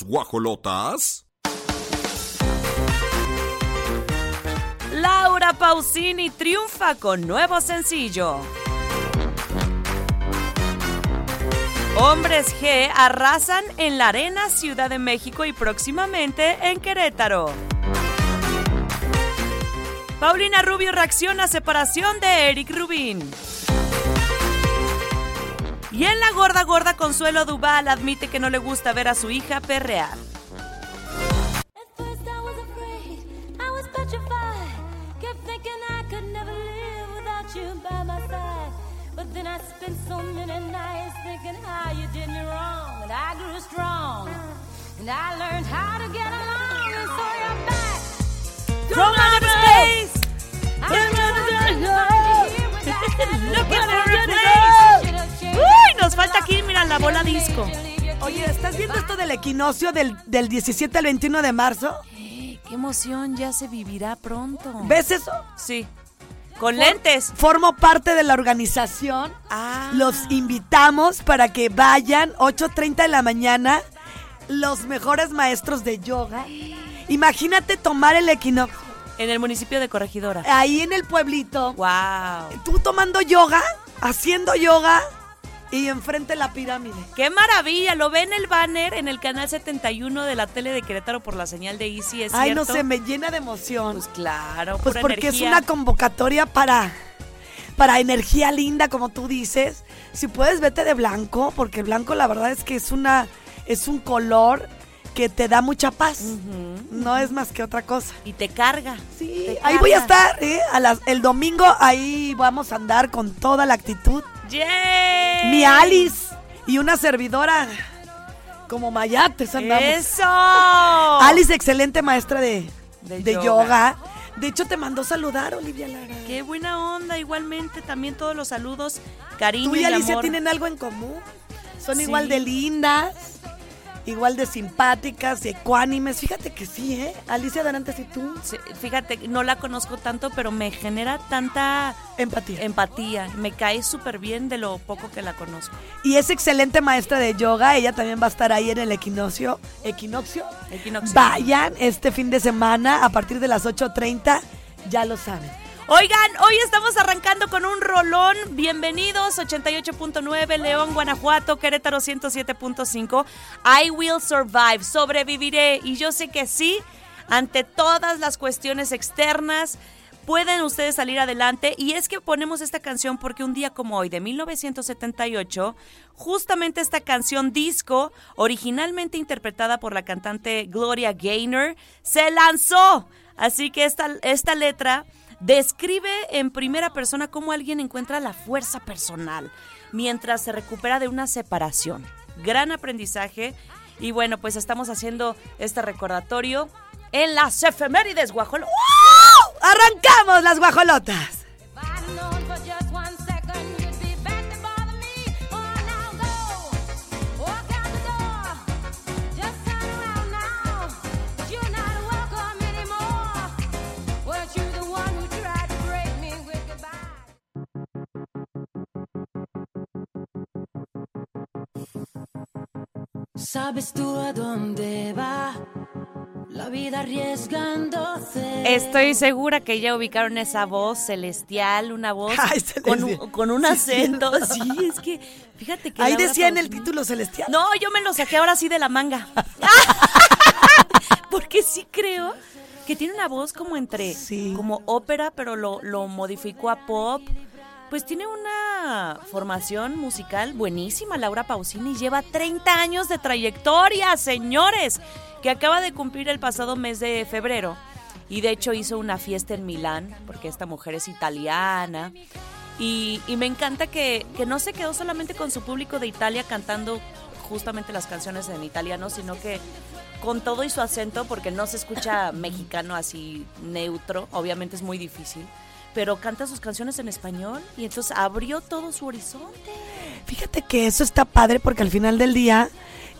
Guajolotas. Laura Pausini triunfa con nuevo sencillo. Hombres G arrasan en la Arena Ciudad de México y próximamente en Querétaro. Paulina Rubio reacciona a separación de Eric Rubin. Y en la gorda gorda Consuelo Duval admite que no le gusta ver a su hija perrear. At aquí, mira, la bola disco. Oye, ¿estás viendo esto del equinoccio del, del 17 al 21 de marzo? Qué emoción, ya se vivirá pronto. ¿Ves eso? Sí. Con lentes. Formo parte de la organización. Ah. Los invitamos para que vayan 8.30 de la mañana. Los mejores maestros de yoga. Imagínate tomar el equinoccio. En el municipio de Corregidora. Ahí en el pueblito. Wow. Tú tomando yoga, haciendo yoga y enfrente la pirámide. ¡Qué maravilla! Lo ve en el banner en el canal 71 de la tele de Querétaro por la señal de Easy, ¿es Ay, no sé, me llena de emoción. Pues claro, Pues pura porque es una convocatoria para, para energía linda, como tú dices. Si puedes, vete de blanco, porque el blanco la verdad es que es una es un color que te da mucha paz. No es más que otra cosa. Y te carga. Sí, Te ahí voy a estar, ¿eh? A las- el domingo ahí vamos a andar con toda la actitud. Mi Alice y una servidora como mayates andamos. ¡Eso! Alice, excelente maestra de, De de yoga. yoga. De hecho, te mandó saludar, Olivia Lara. ¡Qué buena onda! Igualmente, también todos los saludos, cariño Tú y y Alicia amor. tienen algo en común. Son Sí. igual de lindas, igual de simpáticas, ecuánimes. Fíjate que sí, ¿eh? Alicia Darantes y tú. Sí, Fíjate, no la conozco tanto, pero me genera tanta Empatía. empatía. Me cae súper bien de lo poco que la conozco. y es excelente maestra de yoga. Ella también va a estar ahí en el equinoccio. ¿Equinoccio? Equinoccio. Vayan este fin de semana a partir de las 8.30. Ya lo saben. Oigan, hoy estamos arrancando con un rolón. Bienvenidos, 88.9, León, Guanajuato, Querétaro 107.5. I will survive, sobreviviré. Y yo sé que sí, ante todas las cuestiones externas, pueden ustedes salir adelante. Y es que ponemos esta canción porque un día como hoy, de 1978, justamente esta canción disco, originalmente interpretada por la cantante Gloria Gaynor, se lanzó. Así que esta, esta letra describe en primera persona cómo alguien encuentra la fuerza personal mientras se recupera de una separación. Gran aprendizaje. Y bueno, pues estamos haciendo este recordatorio en las efemérides, guajolo. ¡Arrancamos las guajolotas! ¿Sabes tú a dónde va la vida arriesgándose? Estoy segura que ya ubicaron esa voz celestial, una voz Ay, con, un- celestial. con un acento. Sí, es que fíjate que. Ahí decía en el título celestial. No, yo me lo saqué ahora sí de la manga. Porque sí creo que tiene una voz como entre, Sí. como ópera, pero lo, lo modificó a pop. Pues tiene una formación musical buenísima, Laura Pausini. Lleva 30 años de trayectoria, señores, que acaba de cumplir el pasado mes de febrero. Y de hecho hizo una fiesta en Milán, porque esta mujer es italiana. Y, me encanta que, que no se quedó solamente con su público de Italia cantando justamente las canciones en italiano, sino que con todo y su acento, porque no se escucha mexicano así neutro, obviamente es muy difícil, pero canta sus canciones en español y entonces abrió todo su horizonte. Fíjate que eso está padre porque al final del día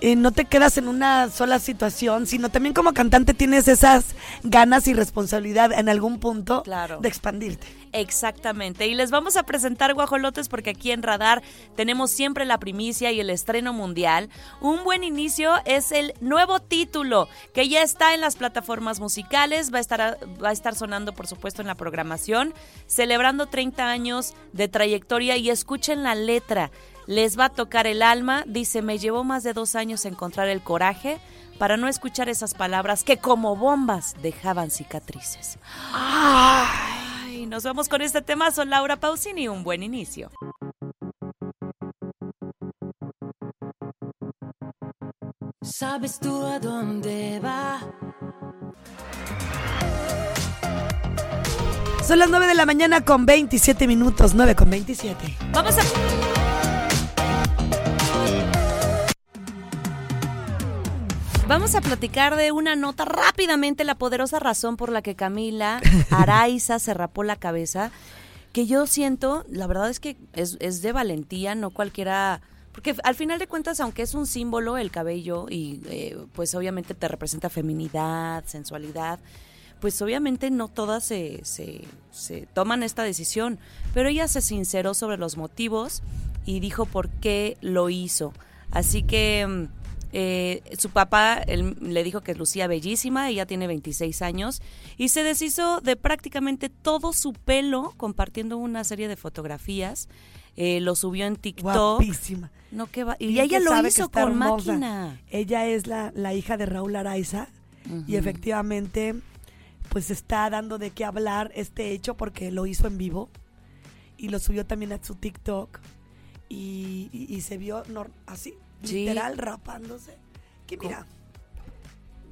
eh, no te quedas en una sola situación, sino también como cantante tienes esas ganas y responsabilidad en algún punto Claro. de expandirte. Exactamente. Y les vamos a presentar guajolotes porque aquí en Radar tenemos siempre la primicia y el estreno mundial. Un buen inicio es el nuevo título que ya está en las plataformas musicales, va a estar va a estar sonando por supuesto en la programación, celebrando 30 años de trayectoria y escuchen la letra. Les va a tocar el alma, dice, me llevó más de dos años encontrar el coraje para no escuchar esas palabras que como bombas dejaban cicatrices. Ay, nos vamos con este tema. Son Laura Pausini. Un buen inicio. ¿Sabes tú a dónde va? Son las 9 de la mañana con 27 minutos, 9 con 27. Vamos a. Vamos a platicar de una nota rápidamente, la poderosa razón por la que Camila Araiza se rapó la cabeza, que yo siento, la verdad es que es, es de valentía, no cualquiera, porque al final de cuentas, aunque es un símbolo el cabello y eh, pues obviamente te representa feminidad, sensualidad, pues obviamente no todas se, se, se toman esta decisión, pero ella se sinceró sobre los motivos y dijo por qué lo hizo. Así que mm, eh, su papá él, le dijo que lucía bellísima, ella tiene 26 años, y se deshizo de prácticamente todo su pelo compartiendo una serie de fotografías. Eh, lo subió en TikTok. Guapísima. No, que va- y Bien ella lo hizo con hermosa. máquina. Ella es la, la hija de Raúl Araiza y efectivamente pues está dando de qué hablar este hecho porque lo hizo en vivo y lo subió también a su TikTok y, y- y se vio así, Sí. literal, rapándose. Que mira,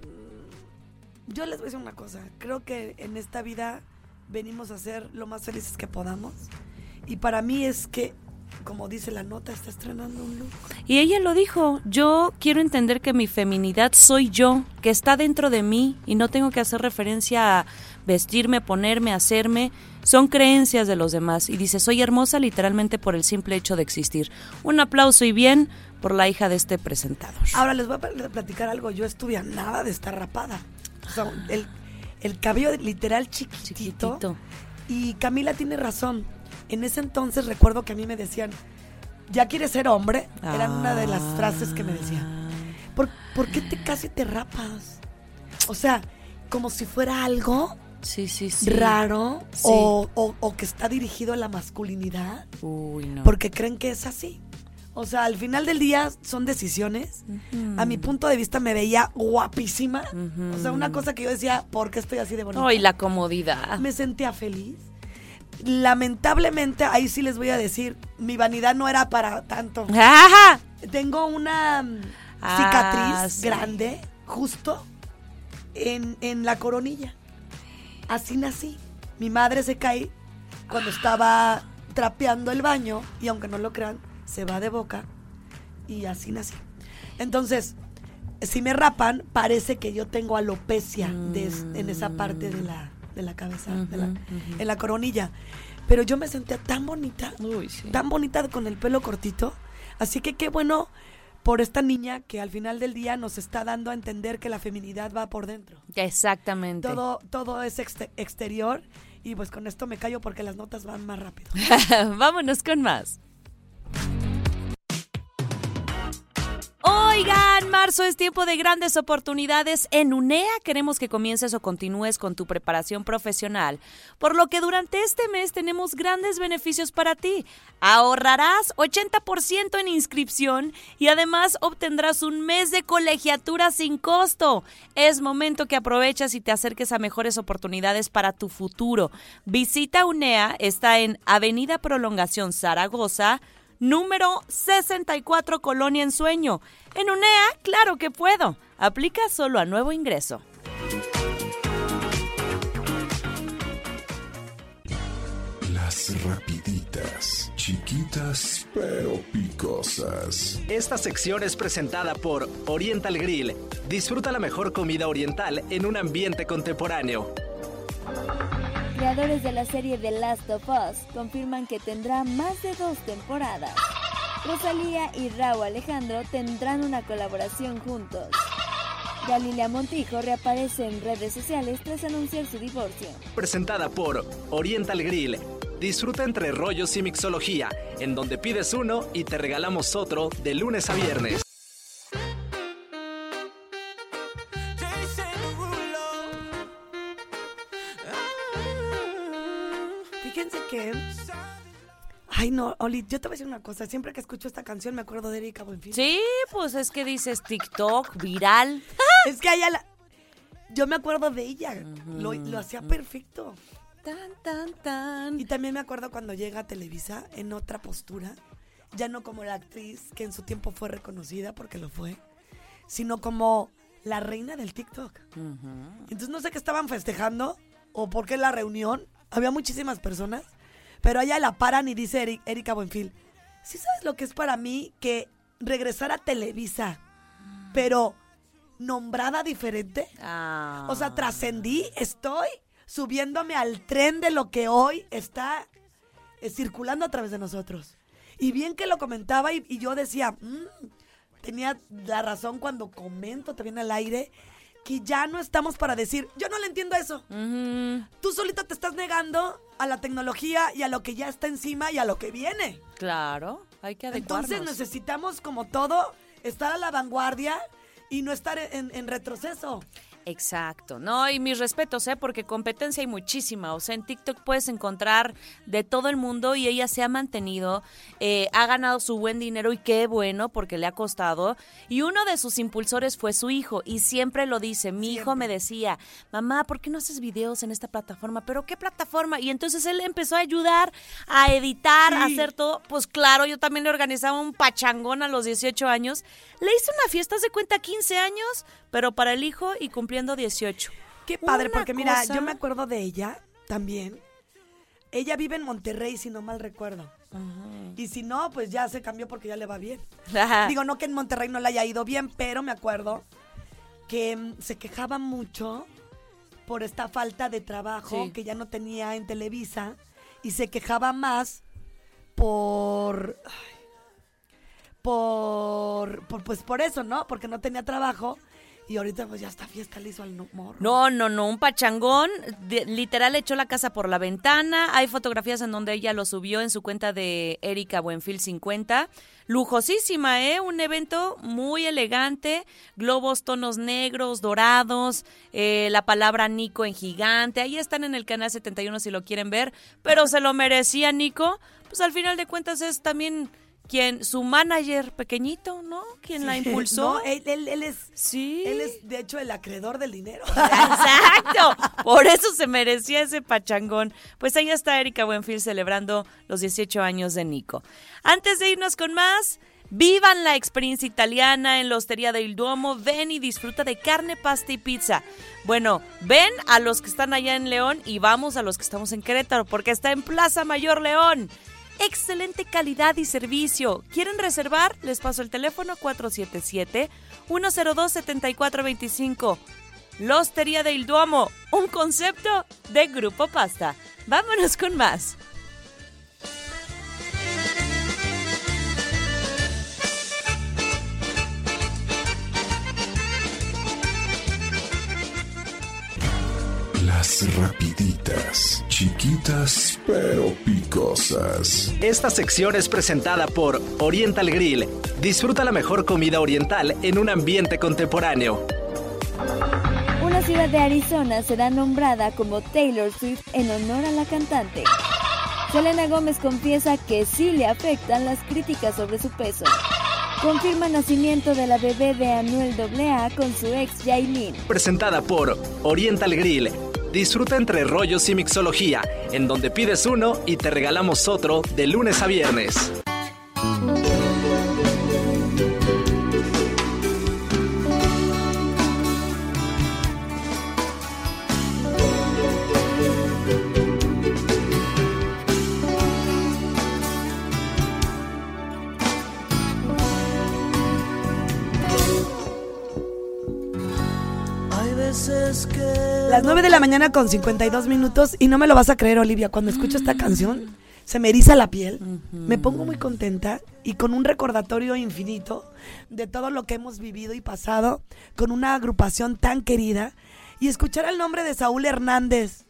mm, yo les voy a decir una cosa, creo que en esta vida venimos a ser lo más felices que podamos y para mí es que, como dice la nota, está estrenando un look. Y ella lo dijo, yo quiero entender que mi feminidad soy yo, que está dentro de mí y no tengo que hacer referencia a vestirme, ponerme, hacerme, son creencias de los demás. Y dice, soy hermosa literalmente por el simple hecho de existir. Un aplauso y bien por la hija de este presentador. Ahora les voy a pl- platicar algo. Yo estuve a nada de estar rapada. O sea, el, el cabello literal chiquitito. Chiquitito. Y Camila tiene razón. En ese entonces recuerdo que a mí me decían, ¿ya quieres ser hombre? Eran una de las frases que me decían. ¿Por, por qué te casi te rapas? O sea, como si fuera algo Sí, sí, sí. raro Sí. o, o- o que está dirigido a la masculinidad. Uy, no. Porque creen que es así. O sea, al final del día son decisiones. A mi punto de vista me veía guapísima. O sea, una cosa que yo decía, ¿por qué estoy así de bonita? Ay, la comodidad. Me sentía feliz. Lamentablemente, ahí sí les voy a decir, mi vanidad no era para tanto. ¡Ajá! Tengo una mm, Ah, cicatriz sí. grande, justo en, en la coronilla. Así nací. Mi madre se cae cuando estaba trapeando el baño y aunque no lo crean, se va de boca y así nací. Entonces, si me rapan, parece que yo tengo alopecia de es- en esa parte de la, de la cabeza, de la- en la coronilla. Pero yo me sentía tan bonita, Uy, sí. tan bonita con el pelo cortito. Así que qué bueno por esta niña que al final del día nos está dando a entender que la feminidad va por dentro. Exactamente. Todo, todo es exte- exterior. Y pues con esto me callo porque las notas van más rápido. Vámonos con más. Oigan, marzo es tiempo de grandes oportunidades. En UNEA queremos que comiences o continúes con tu preparación profesional, por lo que durante este mes tenemos grandes beneficios para ti. Ahorrarás 80% en inscripción y además obtendrás un mes de colegiatura sin costo. Es momento que aproveches y te acerques a mejores oportunidades para tu futuro. Visita UNEA, está en Avenida Prolongación Zaragoza, número 64 Colonia en Sueño. En UNEA, claro que puedo. Aplica solo a nuevo ingreso. Las rapiditas, chiquitas pero picosas. Esta sección es presentada por Oriental Grill. Disfruta la mejor comida oriental en un ambiente contemporáneo. Creadores de la serie The Last of Us confirman que tendrá más de dos temporadas. Rosalía y Raúl Alejandro tendrán una colaboración juntos. Galilea Montijo reaparece en redes sociales tras anunciar su divorcio. Presentada por Oriental Grill. Disfruta entre rollos y mixología, en donde pides uno y te regalamos otro de lunes a viernes. No, Oli, yo te voy a decir una cosa. Siempre que escucho esta canción me acuerdo de Erika Buenfil. Sí, pues es que dices TikTok, viral. Es que ella la- Yo me acuerdo de ella. Lo, lo hacía perfecto. Tan, tan, tan. Y también me acuerdo cuando llega a Televisa en otra postura. Ya no como la actriz que en su tiempo fue reconocida, porque lo fue, sino como la reina del TikTok. Entonces no sé qué estaban festejando o por qué la reunión. Había muchísimas personas, pero allá la paran y dice Eri- Erika Buenfil, ¿sí sabes lo que es para mí que regresar a Televisa, pero nombrada diferente? O sea, trascendí, estoy subiéndome al tren de lo que hoy está eh, circulando a través de nosotros. Y bien que lo comentaba y, y yo decía, "Mm, tenía la razón cuando comento también al aire, que ya no estamos para decir, yo no le entiendo eso. Tú solito te estás negando a la tecnología y a lo que ya está encima y a lo que viene. Claro, hay que adecuarnos. Entonces necesitamos, como todo, estar a la vanguardia y no estar en- en retroceso. Exacto, no, y mis respetos, ¿eh? Porque competencia hay muchísima, o sea, en TikTok puedes encontrar de todo el mundo y ella se ha mantenido, eh, ha ganado su buen dinero y qué bueno, porque le ha costado. Y uno de sus impulsores fue su hijo, y siempre lo dice, mi hijo me decía, mamá, ¿por qué no haces videos en esta plataforma? ¿Pero qué plataforma? Y entonces él empezó a ayudar a editar, a hacer todo. Pues claro, yo también le organizaba un pachangón a los 18 años. Le hice una fiesta, se cuenta, 15 años, pero para el hijo y cumpliendo 18. Qué padre, Una porque mira, cosa- yo me acuerdo de ella también. Ella vive en Monterrey, si no mal recuerdo. Y si no, pues ya se cambió porque ya le va bien. Digo, no que en Monterrey no le haya ido bien, pero me acuerdo que mm, se quejaba mucho por esta falta de trabajo Sí. que ya no tenía en Televisa y se quejaba más por ay, por, por pues por eso, ¿no? Porque no tenía trabajo y ahorita pues ya está fiesta le hizo al morro. No, no, no, un pachangón. literal echó la casa por la ventana. Hay fotografías en donde ella lo subió en su cuenta de Erika Buenfil 50. Lujosísima, ¿eh? Un evento muy elegante. Globos, tonos negros, dorados. eh, la palabra Nico en gigante. Ahí están en el canal 71 si lo quieren ver. Pero se lo merecía Nico. Pues al final de cuentas es también quien, su manager pequeñito, ¿no? Quien la impulsó. No, él, él- él es Sí. él es de hecho el acreedor del dinero. Exacto. Por eso se merecía ese pachangón. Pues ahí está Erika Buenfil celebrando los 18 años de Nico. Antes de irnos con más, vivan la experiencia italiana en la Hostería del Duomo. Ven y disfruta de carne, pasta y pizza. Bueno, ven a los que están allá en León y vamos a los que estamos en Querétaro porque está en Plaza Mayor León. Excelente calidad y servicio. ¿Quieren reservar? Les paso el teléfono 477-102-7425. La Hostería del Duomo, un concepto de Grupo Pasta. Vámonos con más. Las rapiditas, chiquitas pero picosas. Esta sección es presentada por Oriental Grill. Disfruta la mejor comida oriental en un ambiente contemporáneo. Una ciudad de Arizona será nombrada como Taylor Swift en honor a la cantante. Selena Gómez confiesa que sí le afectan las críticas sobre su peso. Confirma nacimiento de la bebé de Anuel AA con su ex Yailin. Presentada por Oriental Grill. Disfruta entre rollos y mixología, en donde pides uno y te regalamos otro de lunes a viernes. Las 9 de la mañana con 52 minutos y no me lo vas a creer, Olivia, cuando escucho esta canción se me eriza la piel, me pongo muy contenta y con un recordatorio infinito de todo lo que hemos vivido y pasado con una agrupación tan querida y escuchar el nombre de Saúl Hernández.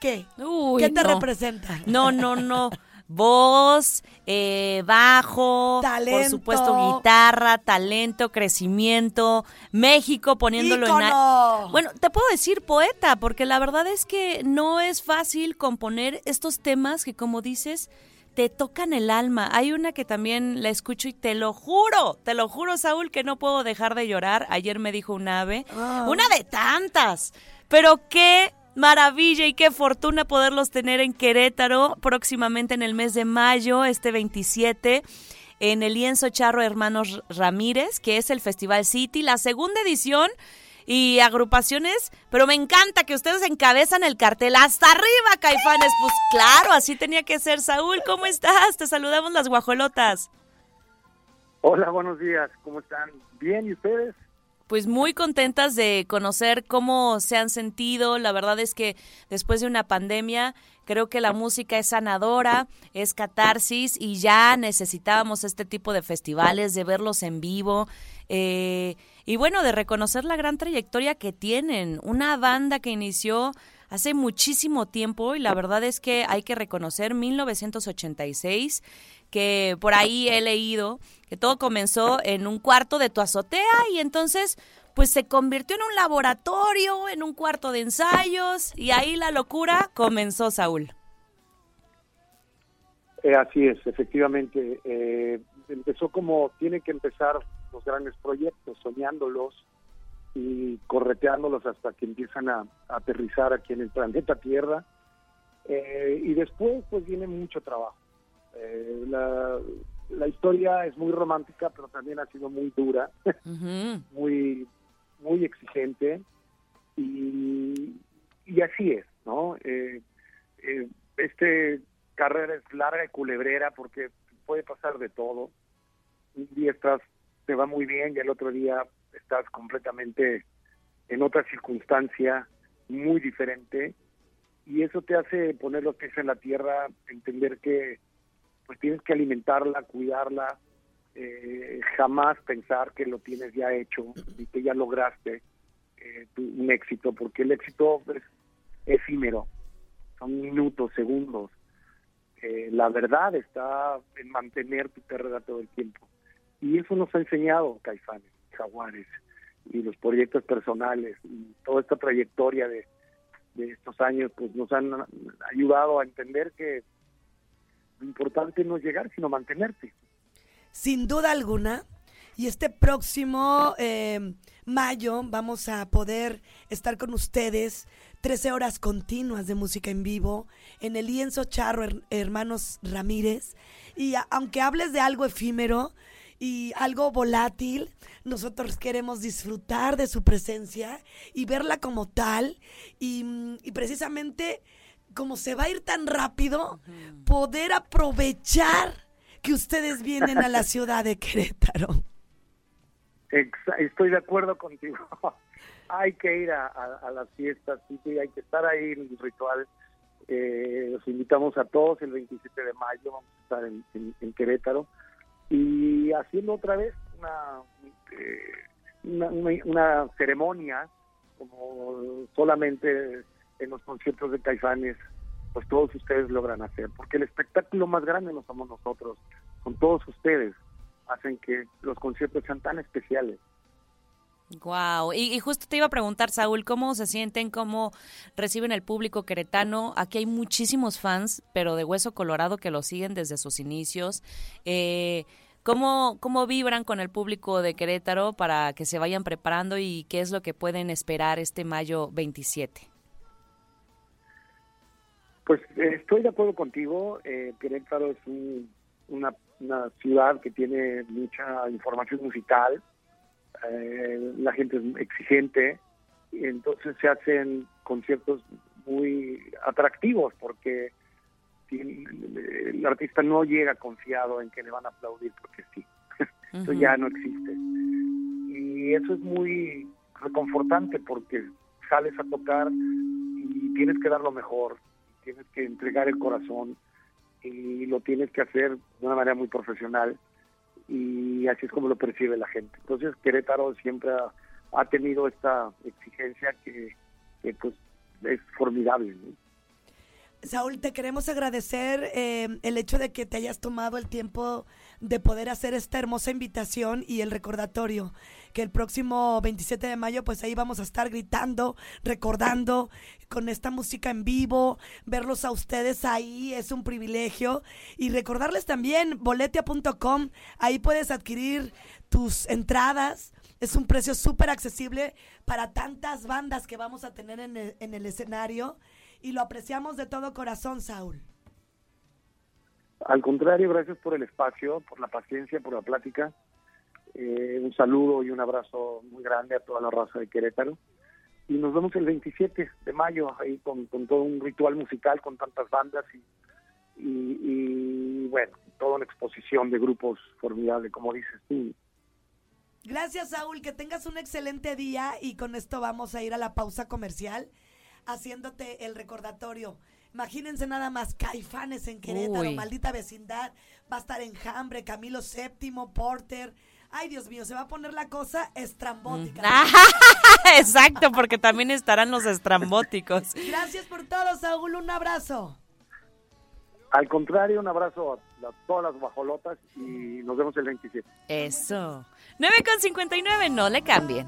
¿Qué? Uy, ¿Qué te no. representa? No, no, no. Voz, eh, bajo, por supuesto guitarra, talento, crecimiento, México poniéndolo en... ¡Ícono! Bueno, te puedo decir poeta, porque la verdad es que no es fácil componer estos temas que, como dices, te tocan el alma. Hay una que también la escucho y te lo juro, te lo juro, Saúl, que no puedo dejar de llorar. Ayer me dijo un ave, Ah. una de tantas, pero qué maravilla y qué fortuna poderlos tener en Querétaro próximamente en el mes de mayo, este 27 en el Lienzo Charro Hermanos Ramírez, que es el Festival City, la segunda edición y agrupaciones, pero me encanta que ustedes encabezan el cartel hasta arriba, Caifanes. Pues claro, así tenía que ser. Saúl, ¿cómo estás? Te saludamos las guajolotas. Hola, buenos días, ¿cómo están? Bien, ¿y ustedes? Pues muy contentas de conocer cómo se han sentido. La verdad es que después de una pandemia, creo que la música es sanadora, es catarsis y ya necesitábamos este tipo de festivales, de verlos en vivo. eh, y bueno, de reconocer la gran trayectoria que tienen. Una banda que inició hace muchísimo tiempo y la verdad es que hay que reconocer 1986 que por ahí he leído que todo comenzó en un cuarto de tu azotea y entonces pues se convirtió en un laboratorio, en un cuarto de ensayos y ahí la locura comenzó, Saúl. Eh, así es, efectivamente. eh, empezó como tienen que empezar los grandes proyectos, soñándolos y correteándolos hasta que empiezan a, aterrizar aquí en el planeta Tierra. Eh, y después, pues viene mucho trabajo. Eh, la, la historia es muy romántica, pero también ha sido muy dura. Muy muy exigente y, y así es, ¿no? Eh, eh, este carrera es larga y culebrera porque puede pasar de todo. Un día estás, te va muy bien y el otro día estás completamente en otra circunstancia muy diferente y eso te hace poner los pies en la tierra, entender que pues tienes que alimentarla, cuidarla, eh, jamás pensar que lo tienes ya hecho y que ya lograste eh, un éxito, porque el éxito es efímero, son minutos, segundos. Eh, la verdad está en mantener tu carrera todo el tiempo. Y eso nos ha enseñado Caifanes, Jaguares y los proyectos personales y toda esta trayectoria de estos años, pues nos han ayudado a entender que importante no llegar, sino mantenerse. Sin duda alguna. Y este próximo eh, mayo vamos a poder estar con ustedes 13 horas continuas de música en vivo en el lienzo Charro Her- Hermanos Ramírez. Y aunque hables de algo efímero y algo volátil, nosotros queremos disfrutar de su presencia y verla como tal. Y precisamente como se va a ir tan rápido, poder aprovechar que ustedes vienen a la ciudad de Querétaro. Estoy de acuerdo contigo. hay que ir a, a- a las fiestas, sí, sí, hay que estar ahí en el ritual. Eh, los invitamos a todos el 27 de mayo, vamos a estar en, en- en Querétaro. Y haciendo otra vez una, eh, una, una- una ceremonia, como solamente en los conciertos de Caifanes, pues todos ustedes logran hacer. Porque el espectáculo más grande no somos nosotros, son todos ustedes hacen que los conciertos sean tan especiales. Wow. Y, y justo te iba a preguntar, Saúl, ¿cómo se sienten? ¿Cómo reciben el público queretano? Aquí hay muchísimos fans, pero de hueso colorado que lo siguen desde sus inicios. Eh, ¿cómo, ¿Cómo vibran con el público de Querétaro para que se vayan preparando y qué es lo que pueden esperar este mayo 27? Pues eh, estoy de acuerdo contigo. Eh, Querétaro es un- una, una ciudad que tiene mucha información musical. Eh, la gente es exigente. Y entonces se hacen conciertos muy atractivos porque el artista no llega confiado en que le van a aplaudir porque sí. Eso ya no existe. Y eso es muy reconfortante porque sales a tocar y tienes que dar lo mejor, tienes que entregar el corazón y lo tienes que hacer de una manera muy profesional y así es como lo percibe la gente. Entonces Querétaro siempre ha, tenido esta exigencia que, que, pues es formidable. ¿no? Saúl, te queremos agradecer eh, el hecho de que te hayas tomado el tiempo de poder hacer esta hermosa invitación y el recordatorio que el próximo 27 de mayo pues ahí vamos a estar gritando, recordando con esta música en vivo, verlos a ustedes ahí es un privilegio. Y recordarles también boletia.com, ahí puedes adquirir tus entradas, es un precio súper accesible para tantas bandas que vamos a tener en el, en el escenario y lo apreciamos de todo corazón, Saúl. Al contrario, gracias por el espacio, por la paciencia, por la plática. Eh, un saludo y un abrazo muy grande a toda la raza de Querétaro. Y nos vemos el 27 de mayo ahí con, con todo un ritual musical, con tantas bandas y, y, y, bueno, toda una exposición de grupos formidable, como dices tú. Gracias, Saúl. Que tengas un excelente día y con esto vamos a ir a la pausa comercial haciéndote el recordatorio. Imagínense nada más, Caifanes en Querétaro, Uy. maldita vecindad, va a estar Enjambre, Camilo VII, Porter. Ay, Dios mío, se va a poner la cosa estrambótica. Exacto, porque también estarán los estrambóticos. Gracias por todo, Saúl, un abrazo. Al contrario, un abrazo a, a todas las guajolotas y nos vemos el 27. Eso. 9 con 59, no le cambien.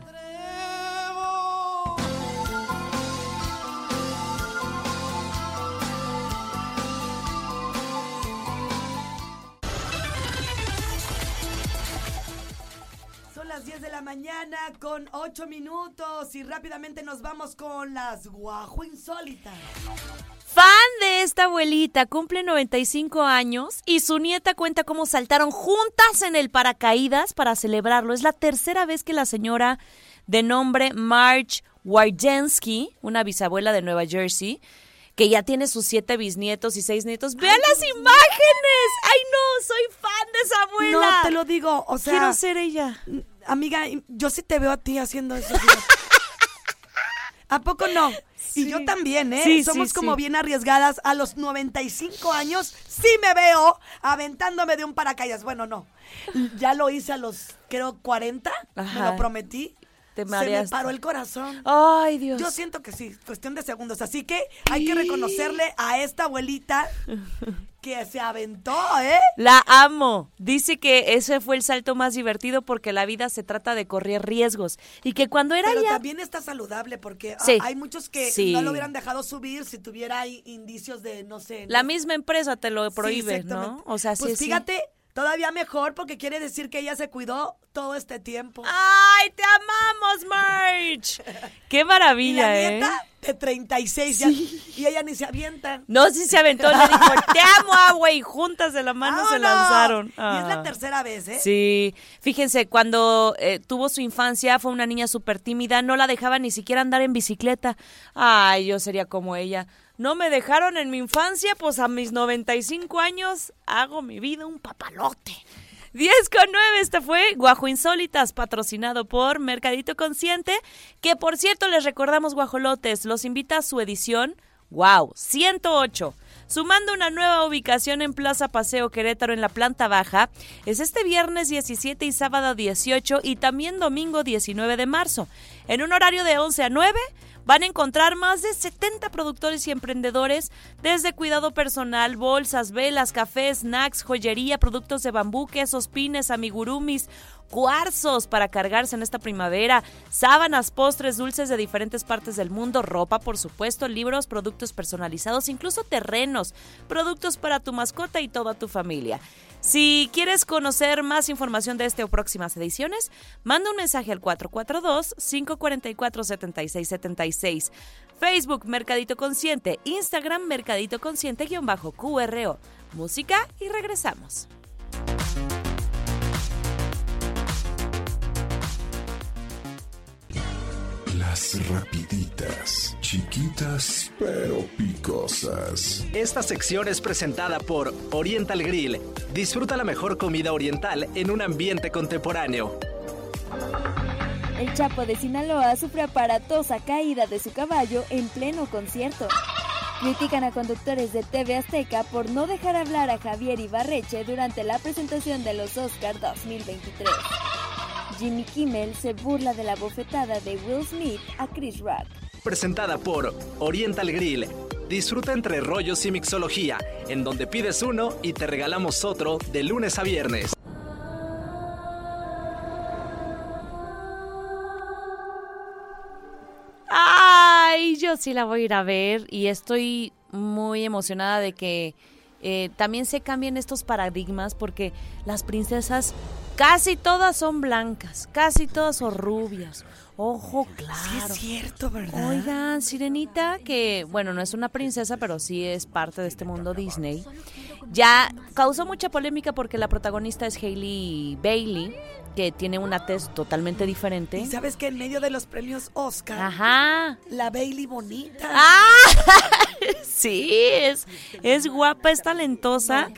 La mañana con 8 minutos y rápidamente nos vamos con las guajo insólitas. Fan de esta abuelita, cumple 95 años y su nieta cuenta cómo saltaron juntas en el paracaídas para celebrarlo. Es la tercera vez que la señora de nombre Marge Wardensky, una bisabuela de Nueva Jersey, que ya tiene sus siete bisnietos y seis nietos. ¡Vean las imágenes! ¡Ay, no! Soy fan de esa abuela. No, te lo digo, o sea, Quiero ser ella. Amiga, yo sí te veo a ti haciendo eso. ¿A poco no? Y yo también, ¿eh? Sí, Somos sí, como bien arriesgadas. A los 95 años sí me veo aventándome de un paracaídas. Bueno, no. Ya lo hice a los, creo, 40. Me Ajá. lo prometí. Te Se me paró el corazón. Ay, Dios. Yo siento que sí, cuestión de segundos. Así que hay que reconocerle a esta abuelita que se aventó, ¿eh? La amo. Dice que ese fue el salto más divertido porque la vida se trata de correr riesgos. Y que cuando era Pero ya... también está saludable porque ah, Sí. hay muchos que Sí. no lo hubieran dejado subir si tuviera ahí indicios de, no sé. La misma empresa te lo Sí, prohíbe, ¿no? O sea, sí, Pues fíjate, todavía mejor porque quiere decir que ella se cuidó todo este tiempo. ¡Ay, te amamos, Marge! ¡Qué y maravilla, la eh! nieta de 36 ya, y ella ni se avienta. No, sí se aventó, le dijo, te amo, agua, y juntas de la mano se lanzaron. Y es la Ah. tercera vez, ¿eh? Sí, fíjense, cuando eh, tuvo su infancia fue una niña súper tímida, no la dejaba ni siquiera andar en bicicleta. Ay, yo sería como ella. No me dejaron en mi infancia, pues a mis 95 años hago mi vida un papalote. 10 con 9, este fue Guajo Insólitas, patrocinado por Mercadito Consciente, que por cierto les recordamos Guajolotes, los invita a su edición, wow, 108. Sumando una nueva ubicación en Plaza Paseo Querétaro en la planta baja, es este viernes 17 y sábado 18 y también domingo 19 de marzo. En un horario de 11 a 9 van a encontrar más de 70 productores y emprendedores desde cuidado personal, bolsas, velas, cafés, snacks, joyería, productos de bambú, quesos, pines, amigurumis, cuarzos para cargarse en esta primavera, sábanas, postres, dulces de diferentes partes del mundo, ropa, por supuesto, libros, productos personalizados, incluso terrenos, productos para tu mascota y toda tu familia. Si quieres conocer más información de este o próximas ediciones, manda un mensaje al 442-544-7676. Facebook Mercadito Consciente, Instagram Mercadito Consciente-QRO. Música y regresamos. Las rapiditas, chiquitas pero picosas. Esta sección es presentada por Oriental Grill. Disfruta la mejor comida oriental en un ambiente contemporáneo. El Chapo de Sinaloa sufre aparatosa caída de su caballo en pleno concierto. Critican a conductores de TV Azteca por no dejar hablar a Javier Ibarreche durante la presentación de los Oscar 2023. Jimmy Kimmel se burla de la bofetada de Will Smith a Chris Rock. Presentada por Oriental Grill. Disfruta entre rollos y mixología, en donde pides uno y te regalamos otro de lunes a viernes. Ay, yo sí la voy a ir a ver y estoy muy emocionada de que eh, también se cambien estos paradigmas porque las princesas casi todas son blancas, casi todas son rubias. Ojo, claro. Sí es cierto, ¿verdad? Oigan, Sirenita, que bueno, no es una princesa, pero sí es parte de este mundo Disney. Ya causó mucha polémica porque la protagonista es Hailey Bailey, que tiene una tez totalmente diferente. Y sabes que en medio de los premios Oscar, Ajá. la Bailey bonita. ¡Ah! sí, es, es guapa, es talentosa.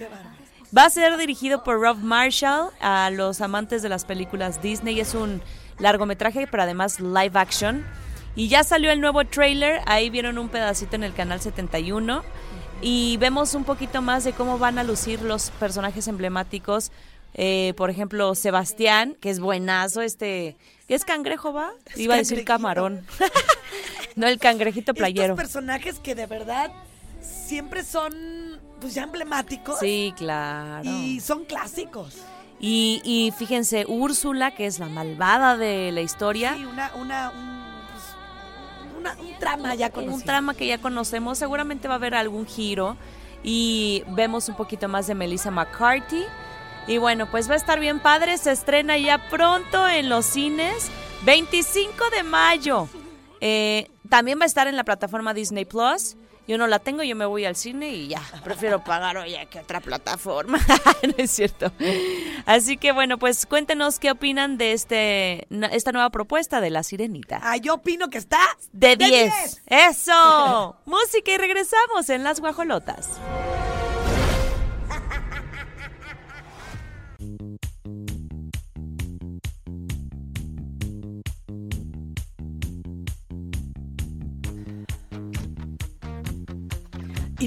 Va a ser dirigido por Rob Marshall a los amantes de las películas Disney. Es un largometraje, pero además live action. Y ya salió el nuevo trailer. Ahí vieron un pedacito en el canal 71. Y vemos un poquito más de cómo van a lucir los personajes emblemáticos. Eh, por ejemplo, Sebastián, que es buenazo, este. ¿Qué es cangrejo, va? Iba a decir camarón. no, el cangrejito playero. Estos personajes que de verdad siempre son pues ya emblemáticos Sí, claro. y son clásicos. Y, y fíjense, Úrsula, que es la malvada de la historia, Sí, una, una, un, pues, una- un trama ya conocido. un trama que ya conocemos, seguramente va a haber algún giro y vemos un poquito más de Melissa McCarthy. Y bueno, pues va a estar bien padre, se estrena ya pronto en los cines, 25 de mayo. Eh, también va a estar en la plataforma Disney Plus. Yo no la tengo, yo me voy al cine y ya, prefiero pagar oye que otra plataforma. no es cierto. Así que bueno, pues cuéntenos qué opinan de este esta nueva propuesta de La Sirenita. Ah, yo opino que está De 10. Eso. Música y regresamos en Las Guajolotas.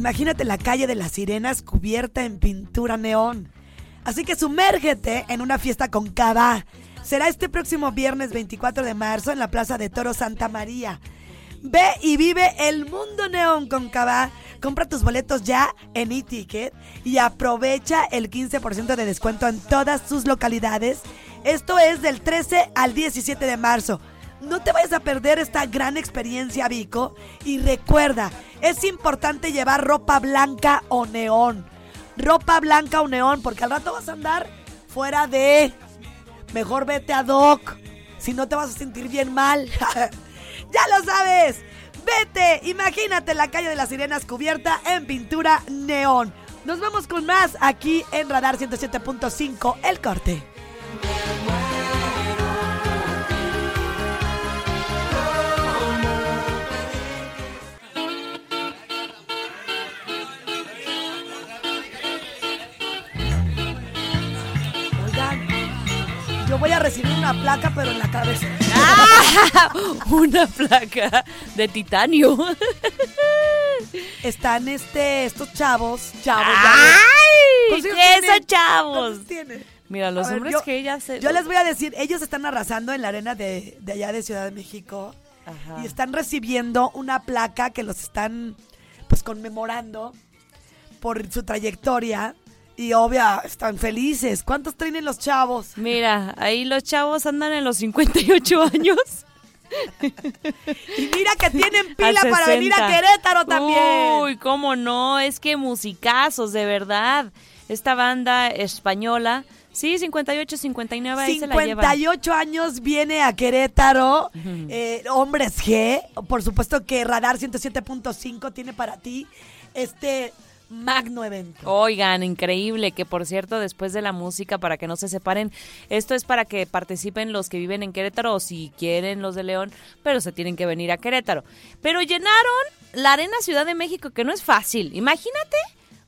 Imagínate la calle de las sirenas cubierta en pintura neón. Así que sumérgete en una fiesta con Cava. Será este próximo viernes 24 de marzo en la Plaza de Toro Santa María. Ve y vive el mundo neón con Cava. Compra tus boletos ya en e-ticket y aprovecha el 15% de descuento en todas sus localidades. Esto es del 13 al 17 de marzo. No te vayas a perder esta gran experiencia, Vico. Y recuerda, es importante llevar ropa blanca o neón. Ropa blanca o neón, porque al rato vas a andar fuera de... Mejor vete a Doc, si no te vas a sentir bien mal. ya lo sabes. Vete, imagínate la calle de las sirenas cubierta en pintura neón. Nos vemos con más aquí en Radar 107.5, El Corte. Voy a recibir una placa, pero en la cabeza. Una placa de titanio. Están este, estos chavos, chavos. ¡Ay! ¿Cuántos años ¿Qué esos chavos? Mira, los A ver, hombres yo- que ya se... Yo les voy a decir, ellos están arrasando en la arena de, de allá de Ciudad de México Ajá. y están recibiendo una placa que los están pues conmemorando por su trayectoria y obvia están felices. ¿Cuántos tienen los chavos? Mira, ahí los chavos andan en los 58 años. Y mira que tienen pila para venir a 60. Querétaro también. Uy, cómo no, es que musicazos, de verdad. Esta banda española, sí, 58, 59, ahí se la llevan. 58 años viene a Querétaro. Eh, Hombres G. Por supuesto que Radar 107.5 tiene para ti este magno evento. Oigan, increíble, que por cierto, después de la música, para que no se separen, esto es para que participen los que viven en Querétaro o si quieren los de León, pero se tienen que venir a Querétaro. Pero llenaron la Arena Ciudad de México, que no es fácil. Imagínate,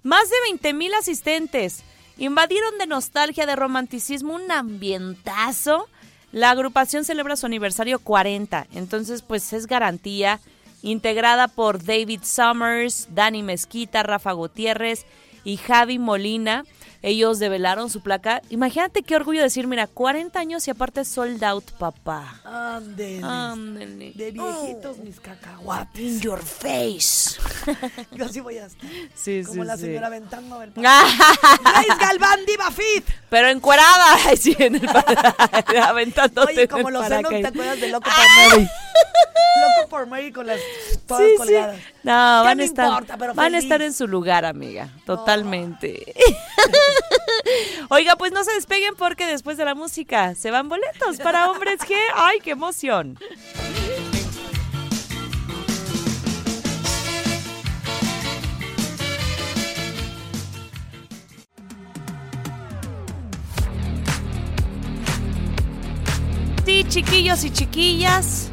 más de 20 mil asistentes. Invadieron de nostalgia, de romanticismo, un ambientazo. La agrupación celebra su aniversario 40, entonces pues es garantía integrada por David Summers, Dani Mezquita, Rafa Gutiérrez y Javi Molina. Ellos develaron su placa. Imagínate qué orgullo decir, mira, 40 años y aparte sold out, papá. Ándele. Ándele. De viejitos mis cacahuates. In your face. Yo así voy a estar. Sí, Como sí, la sí. señora aventando el Grace Galván, Diva Fit. Pero encuerada. Sí, en el aventándote Oye, como los senos, ¿te acuerdas de Loco por Mary? Loco por Mary con las todas Sí, sí. colgadas. No, ¿Qué van a estar, importa? Pero van a estar en su lugar, amiga. Totalmente. Oiga, pues no se despeguen porque después de la música se van boletos para hombres G. ¡Ay, qué emoción! Sí, chiquillos y chiquillas,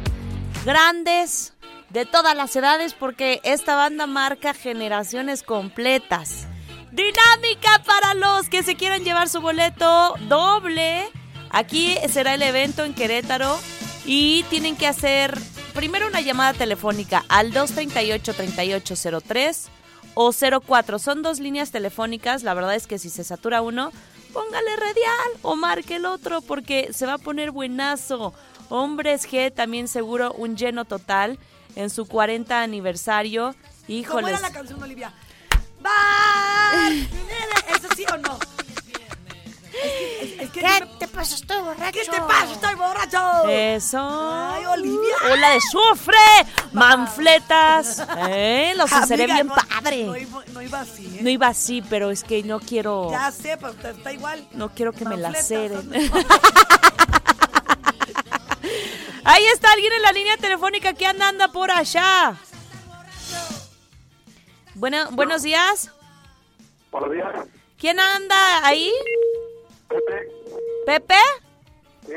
grandes, de todas las edades, porque esta banda marca generaciones completas. Dinámica para los que se quieran llevar su boleto doble. Aquí será el evento en Querétaro y tienen que hacer primero una llamada telefónica al 238-3803 o 04. Son dos líneas telefónicas. La verdad es que si se satura uno, póngale radial o marque el otro porque se va a poner buenazo. Hombres G también seguro un lleno total en su 40 aniversario. ¿Cómo Híjoles. era la canción, Olivia? ¡Bar! ¿Eso sí o no? Es que, es- es que ¿Qué no me- te pasa? Estoy borracho. ¿Qué te pasa? ¡Estoy borracho! Eso. Ay, Olivia. O la de sufre. Manfletas. Eh, lo sucederé Amiga, bien no- padre. No iba, no iba así, ¿eh? No iba así, pero es que no quiero. Ya sé, pero está igual. No quiero que me Manfletas, laceren. son- Ahí está alguien en la línea telefónica que anda, anda por allá. Bueno, buenos días. Buenos días. ¿Quién anda ahí? Pepe. ¿Pepe? Sí.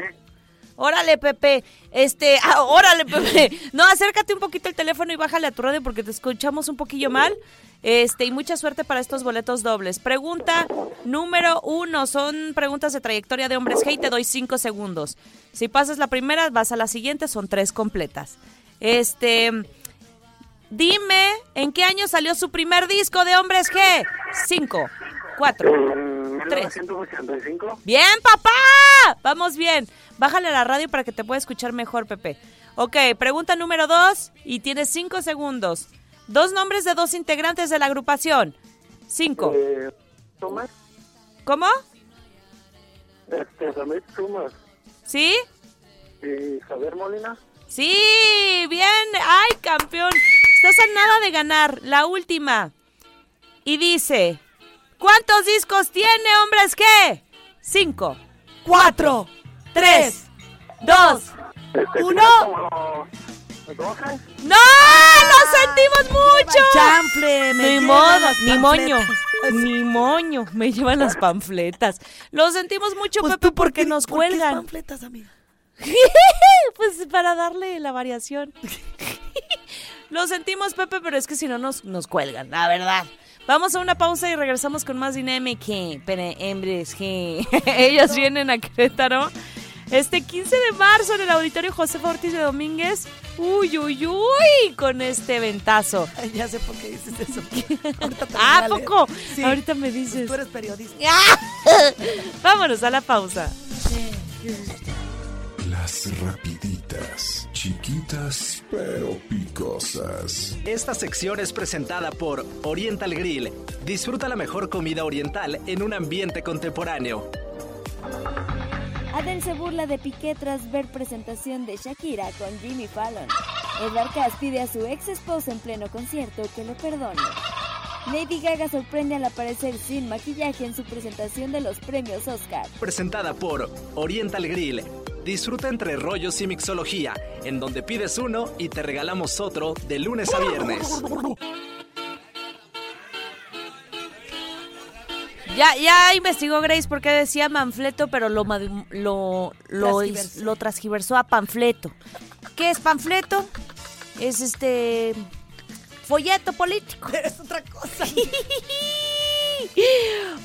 Órale, Pepe. Este, ah, órale, Pepe. No, acércate un poquito el teléfono y bájale a tu radio porque te escuchamos un poquillo mal. Este, y mucha suerte para estos boletos dobles. Pregunta número uno. Son preguntas de trayectoria de hombres G y te doy cinco segundos. Si pasas la primera, vas a la siguiente, son tres completas. Este. Dime, ¿en qué año salió su primer disco de hombres G? Cinco, cuatro, Tres. 1985. Bien, papá. Vamos bien. Bájale a la radio para que te pueda escuchar mejor, Pepe. Ok, pregunta número dos y tienes cinco segundos. Dos nombres de dos integrantes de la agrupación. Cinco. Eh. ¿Cómo? Este, Ramírez. ¿Sí? Y Javier Molina. Sí, bien. Ay, campeón. Estás a nada de ganar. La última. Y dice, ¿cuántos discos tiene hombres qué? Cinco, Cuatro, tres, dos, Este, Uno. como 12. ¡No! ¡Lo sentimos mucho! chanfle, me Ni llevan modo, las ni moño, ni moño, me llevan las panfletas. Lo sentimos mucho, Pues Pepe, tú, ¿por porque qué- nos por qué cuelgan. panfletas, amiga? pues para darle la variación. Lo sentimos, Pepe, pero es que si no nos, nos cuelgan, la verdad. Vamos a una pausa y regresamos con más dinámica. Pero, hombres, G. Ellos vienen a Querétaro este 15 de marzo en el Auditorio José Ortiz de Domínguez. Uy, uy, uy, con este ventazo. Ay, ya sé por qué dices eso. Ahorita te ¿Ah, voy a leer. poco? Sí. Ahorita me dices. Tú eres periodista. Vámonos a la pausa. Las rapiditas, chiquitas pero picosas. Esta sección es presentada por Oriental Grill. Disfruta la mejor comida oriental en un ambiente contemporáneo. Adele se burla de Piqué tras ver presentación de Shakira con Jimmy Fallon. Edward Cass pide a su ex esposa en pleno concierto que lo perdone. Lady Gaga sorprende al aparecer sin maquillaje en su presentación de los premios Oscar. Presentada por Oriental Grill. Disfruta entre rollos y mixología, en donde pides uno y te regalamos otro de lunes a viernes. Ya, ya investigó Grace porque decía manfleto, pero lo, lo, lo, Transgiversó. lo transgiversó a panfleto. ¿Qué es panfleto? Es este folleto político. Es otra cosa.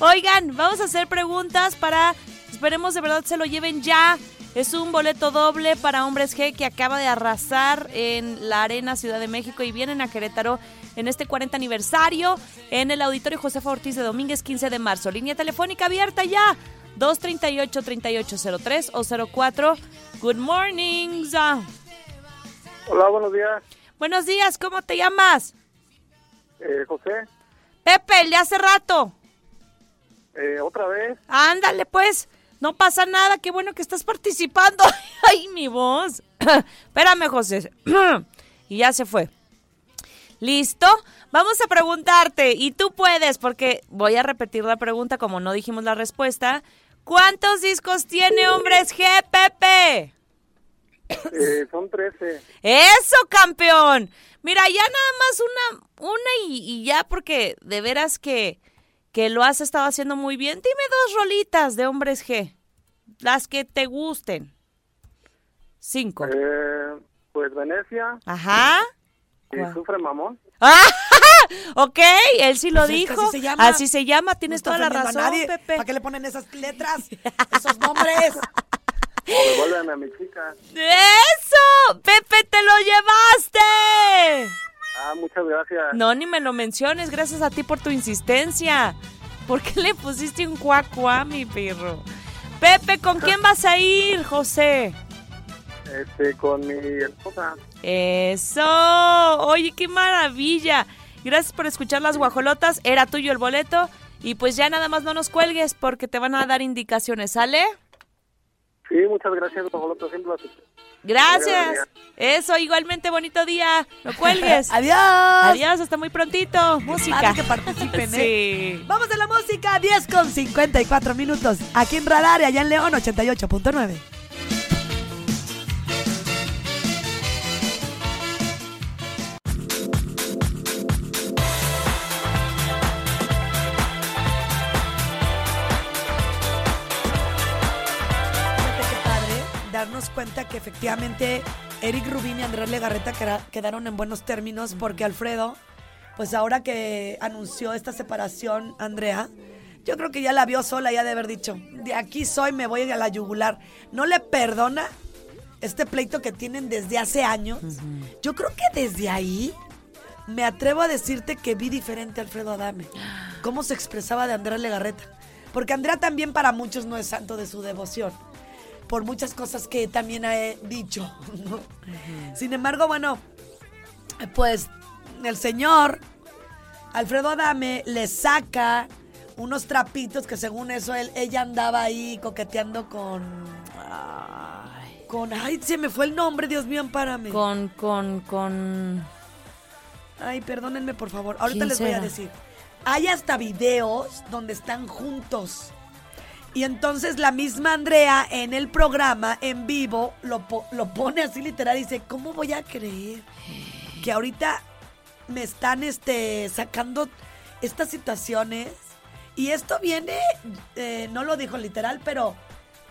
Oigan, vamos a hacer preguntas para, esperemos de verdad se lo lleven ya Es un boleto doble para Hombres G que acaba de arrasar en la Arena Ciudad de México y vienen a Querétaro en este 40 aniversario en el Auditorio Josefa Ortiz de Domínguez 15 de marzo. Línea telefónica abierta ya. 238-3803 o 04. Good morning. Hola, buenos días. Buenos días, ¿cómo te llamas? Eh, José, Pepe, el de hace rato. eh, otra vez. Ándale, pues. No pasa nada. Qué bueno que estás participando. Ay, mi voz. Espérame, José. y ya se fue. ¿Listo? Vamos a preguntarte. Y tú puedes, porque voy a repetir la pregunta como no dijimos la respuesta. ¿Cuántos discos tiene Hombres G, Pepe? Eh, son 13. ¡Eso, campeón! Mira, ya nada más una, una y, y ya porque de veras que, que lo has estado haciendo muy bien. Dime dos rolitas de Hombres G. Las que te gusten. Cinco. Eh, pues Venecia Ajá. y. Sufre Mamón. ¡Ah! Ok, él sí lo Pues es que dijo. así se llama. Así se llama, tienes toda la a razón, nadie. Pepe. ¿Para qué le ponen esas letras? Esos nombres. A mi chica. ¡Eso! ¡Pepe, te lo llevaste! Ah, muchas gracias. No, ni me lo menciones, gracias a ti por tu insistencia. ¿Por qué le pusiste un cuacuá, mi perro? Pepe, ¿con quién vas a ir, José? Este, con mi esposa. Eso. Oye, qué maravilla. Gracias por escuchar las guajolotas. Era tuyo el boleto. Y pues ya nada más no nos cuelgues porque te van a dar indicaciones, ¿sale? Sí, muchas gracias, Bajoloto. Siempre. Gracias. Eso, igualmente bonito día. No cuelgues. Adiós. Adiós, hasta muy prontito. Música. Que participen, ¿eh? Sí. Vamos a la música, 10 con 54 minutos. Aquí en Radar y allá en León, 88.9. cuenta que efectivamente Eric Rubín y Andrés Legarreta queda- quedaron en buenos términos porque Alfredo, pues ahora que anunció esta separación, Andrea, yo creo que ya la vio sola, ya de haber dicho, de aquí soy, me voy a la yugular. No le perdona este pleito que tienen desde hace años. Yo creo que desde ahí me atrevo a decirte que vi diferente a Alfredo Adame. Cómo se expresaba de Andrea Legarreta. Porque Andrea también para muchos no es santo de su devoción. Por muchas cosas que también he dicho. ¿no? Sin embargo, bueno, pues el señor Alfredo Adame le saca unos trapitos que según eso él, ella andaba ahí coqueteando con... Ay, con... Ay, se me fue el nombre, Dios mío, ampárame. Con, con, con. Ay, perdónenme, por favor. Ahorita ¿Quién les voy a decir. Hay hasta videos donde están juntos. Y entonces la misma Andrea en el programa, en vivo, lo, lo pone así literal y dice, ¿cómo voy a creer que ahorita me están este, sacando estas situaciones? Y esto viene, eh, no lo dijo literal, pero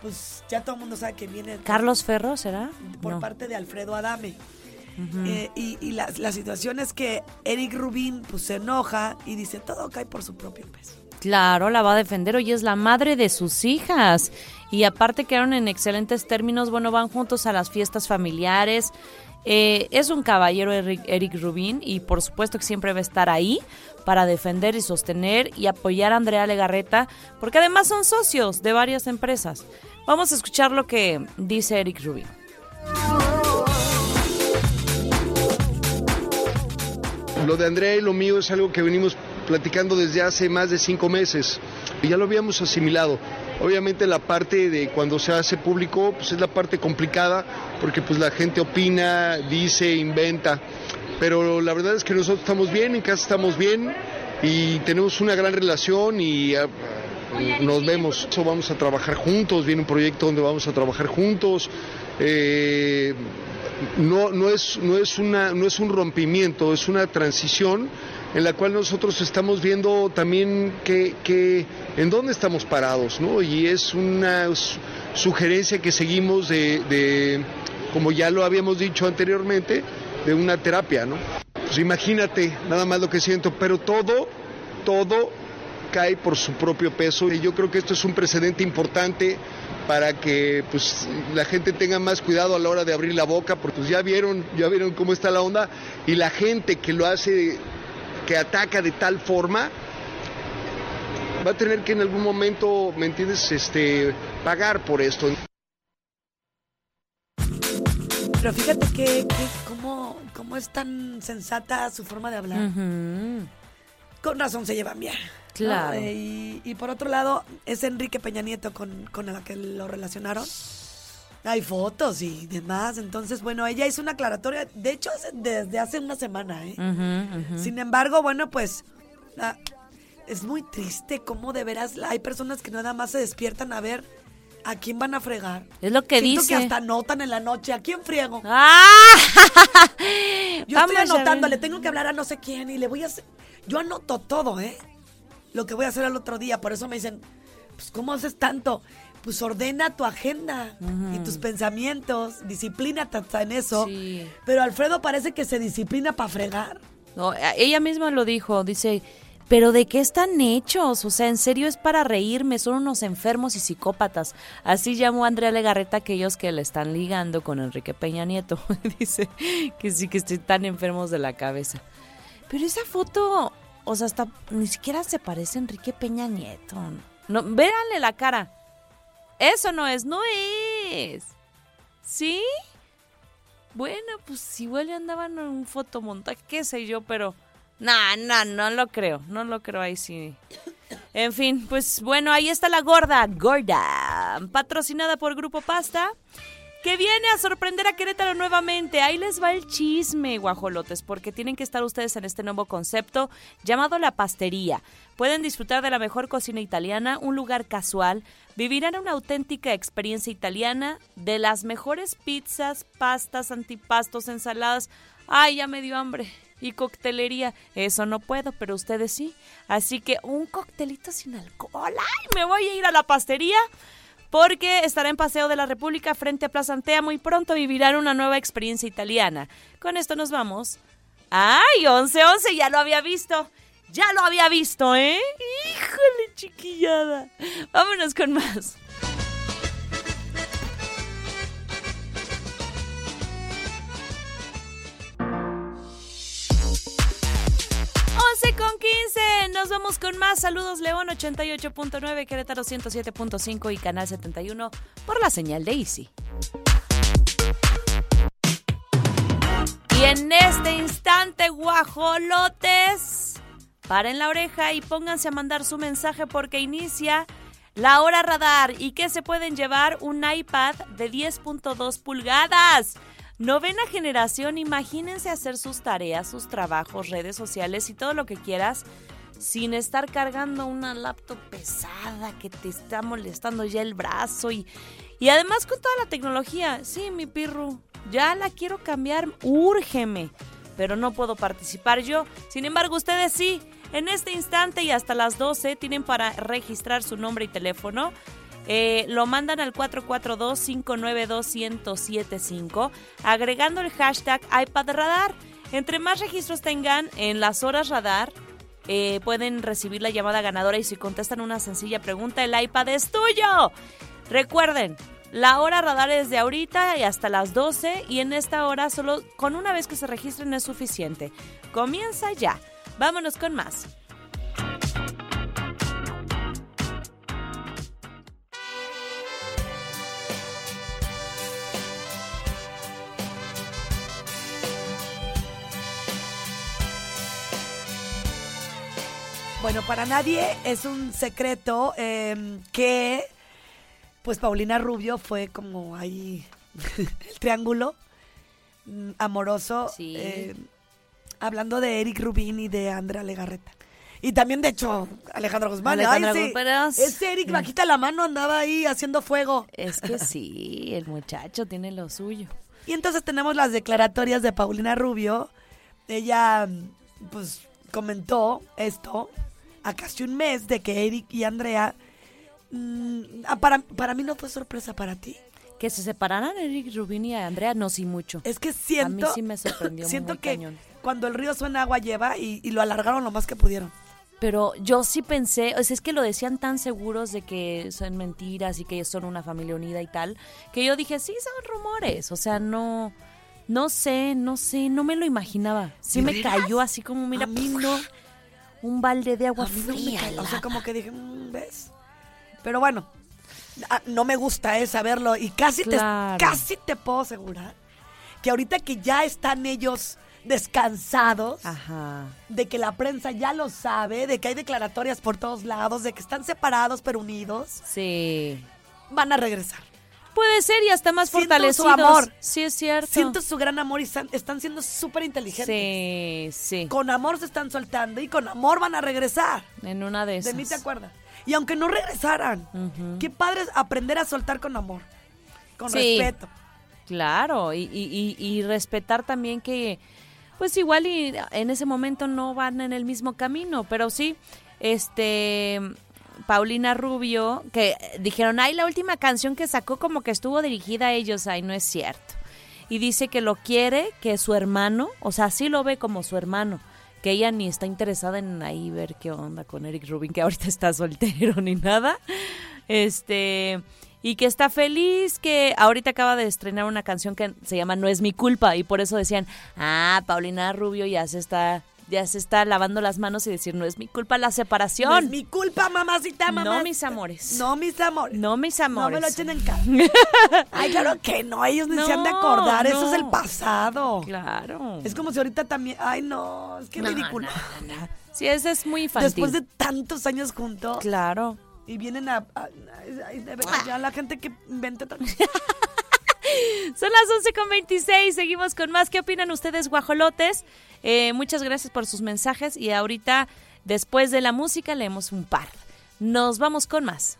pues ya todo el mundo sabe que viene ¿Carlos Ferro será? por No. parte de Alfredo Adame. Eh, y y la, la situación es que Eric Rubín pues, se enoja y dice, todo cae por su propio peso. Claro, la va a defender. Hoy es la madre de sus hijas. Y aparte quedaron en excelentes términos. Bueno, van juntos a las fiestas familiares. Eh, es un caballero Eric, Eric Rubín y por supuesto que siempre va a estar ahí para defender y sostener y apoyar a Andrea Legarreta, porque además son socios de varias empresas. Vamos a escuchar lo que dice Eric Rubín. Lo de Andrea y lo mío es algo que venimos platicando desde hace más de cinco meses. Y ya lo habíamos asimilado. Obviamente la parte de cuando se hace público, pues es la parte complicada, porque pues la gente opina, dice, inventa. Pero la verdad es que nosotros estamos bien, en casa estamos bien y tenemos una gran relación y ah, nos vemos. Eso vamos a trabajar juntos, viene un proyecto donde vamos a trabajar juntos. Eh, no, no, es, no, es una, no es un rompimiento, es una transición en la cual nosotros estamos viendo también que, que en dónde estamos parados, ¿no? Y es una su- sugerencia que seguimos de, de, como ya lo habíamos dicho anteriormente, de una terapia, ¿no? Pues imagínate nada más lo que siento, pero todo, todo cae por su propio peso y yo creo que esto es un precedente importante para que pues la gente tenga más cuidado a la hora de abrir la boca, porque pues, ya vieron, ya vieron cómo está la onda y la gente que lo hace, que ataca de tal forma, va a tener que en algún momento, ¿me entiendes?, este, pagar por esto. Pero fíjate que, que cómo, cómo es tan sensata su forma de hablar. Con razón se llevan bien. Claro. Eh, y, y por otro lado, es Enrique Peña Nieto con, con la que lo relacionaron. Hay fotos y demás. Entonces, bueno, ella hizo una aclaratoria, de hecho, desde hace una semana, ¿eh? Sin embargo, bueno, pues es muy triste cómo de veras hay personas que nada más se despiertan a ver a quién van a fregar. Es lo que Siento dice. que hasta anotan en la noche a quién friego. ¡Ah! Yo estoy Vamos anotando, le tengo que hablar a no sé quién y le voy a hacer. Yo anoto todo, ¿eh? Lo que voy a hacer al otro día. Por eso me dicen, pues, ¿cómo haces tanto? Pues ordena tu agenda y tus pensamientos. Disciplínate hasta en eso. Sí. Pero Alfredo parece que se disciplina para fregar. No, a- ella misma lo dijo, dice, pero ¿de qué están hechos? O sea, en serio es para reírme, son unos enfermos y psicópatas. Así llamó Andrea Legarreta a aquellos que le están ligando con Enrique Peña Nieto. dice que sí, que están enfermos de la cabeza. Pero esa foto, o sea, hasta ni siquiera se parece a Enrique Peña Nieto. No, véanle la cara. Eso no es, no es. ¿Sí? Bueno, pues igual ya andaban en un fotomontaje, qué sé yo, pero... No, no, no lo creo, no lo creo ahí sí. En fin, pues bueno, ahí está la gorda, gorda, patrocinada por Grupo Pasta, que viene a sorprender a Querétaro nuevamente. Ahí les va el chisme, guajolotes, porque tienen que estar ustedes en este nuevo concepto llamado La Pastería. Pueden disfrutar de la mejor cocina italiana, un lugar casual, vivirán una auténtica experiencia italiana, de las mejores pizzas, pastas, antipastos, ensaladas. Ay, ya me dio hambre. Y coctelería, eso no puedo, pero ustedes sí. Así que un coctelito sin alcohol. Ay, me voy a ir a la pastería porque estará en Paseo de la República frente a Plaza Antea. Muy pronto vivirán una nueva experiencia italiana. Con esto nos vamos. ¡Ay, 11-11! Ya lo había visto. Ya lo había visto, ¿eh? Híjole, chiquillada. Vámonos con más. 11 con 15. Nos vamos con más. Saludos, León 88.9, Querétaro 107.5 y Canal 71 por la señal de Easy. Y en este instante, guajolotes, paren la oreja y pónganse a mandar su mensaje porque inicia la hora radar. ¿Y qué se pueden llevar? Un iPad de 10.2 pulgadas. Novena generación, imagínense hacer sus tareas, sus trabajos, redes sociales y todo lo que quieras sin estar cargando una laptop pesada que te está molestando ya el brazo y, y además con toda la tecnología. Sí, mi pirru, ya la quiero cambiar, úrgeme, pero no puedo participar yo. Sin embargo, ustedes sí, en este instante y hasta las 12 tienen para registrar su nombre y teléfono. Eh, lo mandan al 442-592-1075 agregando el hashtag iPad Radar. Entre más registros tengan en las horas radar, eh, pueden recibir la llamada ganadora y si contestan una sencilla pregunta, el iPad es tuyo. Recuerden, la hora radar es de ahorita y hasta las 12 y en esta hora solo con una vez que se registren es suficiente. Comienza ya. Vámonos con más. Bueno, para nadie es un secreto eh, que, pues, Paulina Rubio fue como ahí el triángulo mm, amoroso, Sí. eh, hablando de Eric Rubín y de Andrea Legarreta. Y también, de hecho, Alejandro Guzmán. Alejandro Ay, sí, Ese Eric bajita la mano andaba ahí haciendo fuego. Es que sí, el muchacho tiene lo suyo. Y entonces tenemos las declaratorias de Paulina Rubio. Ella, pues, comentó esto a casi un mes de que Eric y Andrea. mm, ah, para, para mí no fue sorpresa para ti. Que se separaran Eric Rubin y Andrea, no, sí mucho. Es que siento. A mí sí me sorprendió Siento muy que cañón. cuando el río suena agua lleva y, y lo alargaron lo más que pudieron. Pero yo sí pensé, o sea, es que lo decían tan seguros de que son mentiras y que ellos son una familia unida y tal, que yo dije, sí, son rumores. O sea, no, no sé, no sé, no me lo imaginaba. Sí ¿De me cayó así como, mira, A mí no. Un balde de agua no fría. cae, O la- sea, como que dije, mm, ¿ves? Pero bueno, ah, no me gusta eh, saberlo. Y casi, Claro. te, casi te puedo asegurar que ahorita que ya están ellos descansados, Ajá. de que la prensa ya lo sabe, de que hay declaratorias por todos lados, de que están separados pero unidos, Sí. van a regresar. Puede ser y hasta más Siento fortalecidos. su amor. Sí, es cierto. Siento su gran amor y están, están siendo súper inteligentes. Sí, sí. Con amor se están soltando y con amor van a regresar. En una de esas. De mí te acuerdas. Y aunque no regresaran, qué padre es aprender a soltar con amor, con Sí. respeto. Claro, y, y- y- y respetar también que, pues igual y en ese momento no van en el mismo camino, pero sí, este, Paulina Rubio, que dijeron, ay, la última canción que sacó como que estuvo dirigida a ellos, ay, no es cierto. Y dice que lo quiere, que su hermano, o sea, sí lo ve como su hermano, que ella ni está interesada en ahí ver qué onda con Eric Rubin, que ahorita está soltero ni nada. Este, y que está feliz, que ahorita acaba de estrenar una canción que se llama No es mi culpa y por eso decían, "Ah, Paulina Rubio ya se está ya se está lavando las manos y decir, "No es mi culpa la separación." No es mi culpa, mamacita, mamá. No, mis amores. No, mis amores. No, mis No amores. me lo echen en cara. Ay, claro que no, ellos ni se han de No, acordar, eso es no. el pasado. Claro. Es como si ahorita también, ay no, es que No, ridículo. Sí, eso es muy infantil. Después de tantos años juntos Claro. y vienen a, a- de veras, ya la gente que inventa tan- Son las 11 con 26, seguimos con más. ¿Qué opinan ustedes, guajolotes? Eh, muchas gracias por sus mensajes y ahorita, después de la música, leemos un par. Nos vamos con más.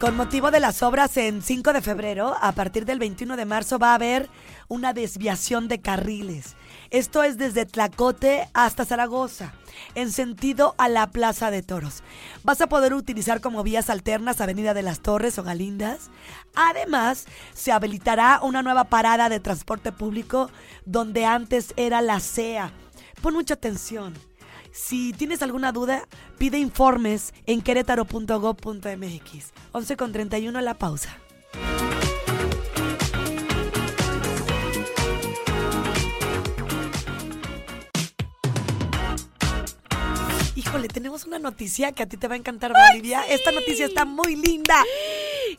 Con motivo de las obras en 5 de febrero, a partir del 21 de marzo va a haber una desviación de carriles. Esto es desde Tlacote hasta Zaragoza, en sentido a la Plaza de Toros. Vas a poder utilizar como vías alternas Avenida de las Torres o Galindas. Además, se habilitará una nueva parada de transporte público donde antes era la CEA. Pon mucha atención. Si tienes alguna duda, pide informes en querétaro.gov.mx. 11 con 31 la pausa. Híjole, tenemos una noticia que a ti te va a encantar, Bolivia. Esta noticia está muy linda.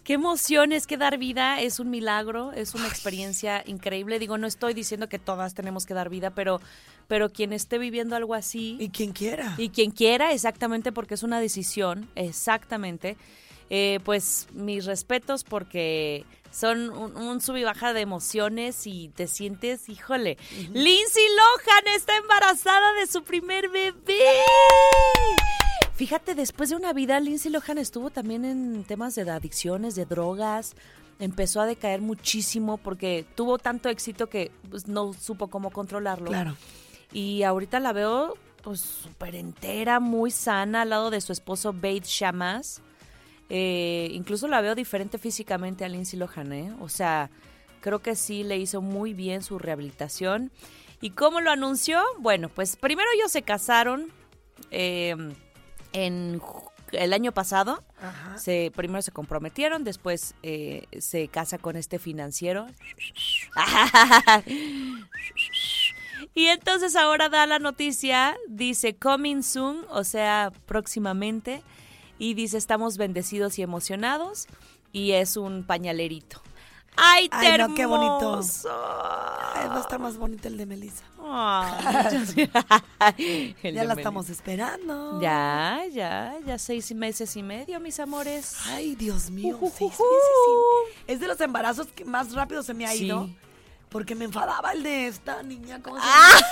Qué emoción es que dar vida es un milagro, es una experiencia increíble. Digo, no estoy diciendo que todas tenemos que dar vida, pero, pero quien esté viviendo algo así Y quien quiera. y quien quiera, exactamente porque es una decisión, exactamente, eh, pues mis respetos porque son un, un sub y baja de emociones y te sientes, híjole, Lindsay Lohan está embarazada de su primer bebé. Fíjate, después de una vida, Lindsay Lohan estuvo también en temas de adicciones, de drogas. Empezó a decaer muchísimo porque tuvo tanto éxito que pues, no supo cómo controlarlo. Claro. Y ahorita la veo pues súper entera, muy sana al lado de su esposo Bate Shamas. Eh, incluso la veo diferente físicamente a Lindsay Lohan, ¿eh? O sea, creo que sí le hizo muy bien su rehabilitación. ¿Y cómo lo anunció? Bueno, pues primero ellos se casaron eh, en el año pasado. Ajá. Se, primero se comprometieron, después eh, se casa con este financiero. Y entonces ahora da la noticia, dice coming soon, o sea, próximamente, y dice estamos bendecidos y emocionados, y es un pañalerito. ¡Ay, Ay, qué no, qué bonito. Ay, va a estar más bonito el de Melissa. El Ya de la estamos esperando. Ya, ya, ya seis meses y medio, mis amores. Ay, Dios mío. Seis meses sin- Es de los embarazos que más rápido se me ha Sí. ido. Porque me enfadaba el de esta niña. ¿Cómo se Ah, llama?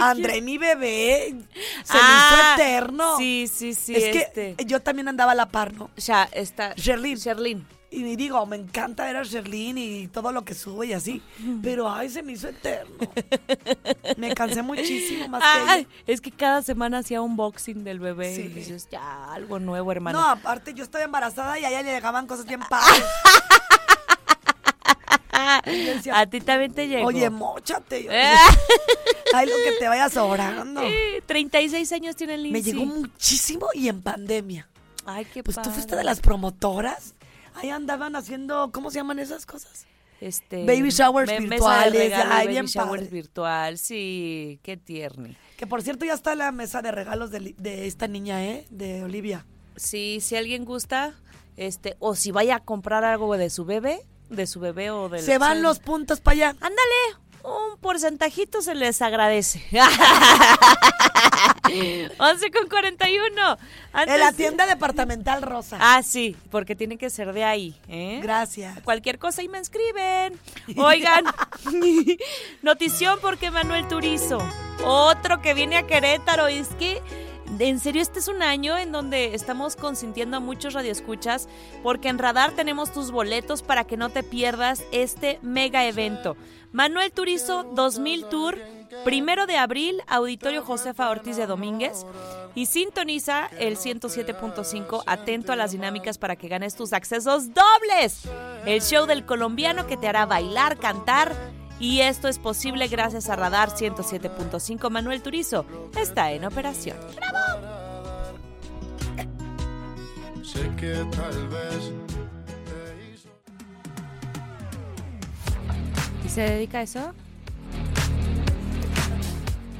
André, mi bebé. Se Ah, me hizo eterno. Sí, sí, sí. es este. que yo también andaba a la par, ¿no? Ya, está. Sherlyn. Sherlyn. Y digo, me encanta ver a Sherlyn y todo lo que sube y así. Pero, ay, se me hizo eterno. me cansé muchísimo más que Ay, ella. es que cada semana hacía unboxing del bebé Sí. y dices, ya, algo nuevo, hermano. No, aparte yo estaba embarazada y a ella le llegaban cosas bien padres. A ti también te llegó. Oye, mochate. Eh. Ay, lo que te vaya sobrando. Sí, 36 años tiene el Me llegó muchísimo y en pandemia. Ay, qué Pues tú fuiste de las promotoras. Ahí andaban haciendo, ¿cómo se llaman esas cosas? Este, Baby showers me- virtuales, regalo, ay, baby bien showers padre. virtual, sí, qué tierno. Que por cierto ya está la mesa de regalos de esta niña, ¿eh? De Olivia. Sí, si alguien gusta, este, o si vaya a comprar algo de su bebé, de su bebé o del... Se van los puntos para allá. Ándale, un porcentajito se les agradece. 11 con 41. Antes- En la tienda departamental Rosa. Ah, sí, porque tiene que ser de ahí, ¿eh? Gracias. Cualquier cosa y me escriben. Oigan, notición porque Manuel Turizo, otro que viene a Querétaro, es que en serio este es un año en donde estamos consintiendo a muchos radioescuchas porque en Radar tenemos tus boletos para que no te pierdas este mega evento. Manuel Turizo 2000 Tour, primero de abril, Auditorio Josefa Ortiz de Domínguez. Y sintoniza el 107.5, atento a las dinámicas para que ganes tus accesos dobles. El show del colombiano que te hará bailar, cantar. Y esto es posible gracias a Radar 107.5. Manuel Turizo está en operación. Sé que tal vez se dedica a eso?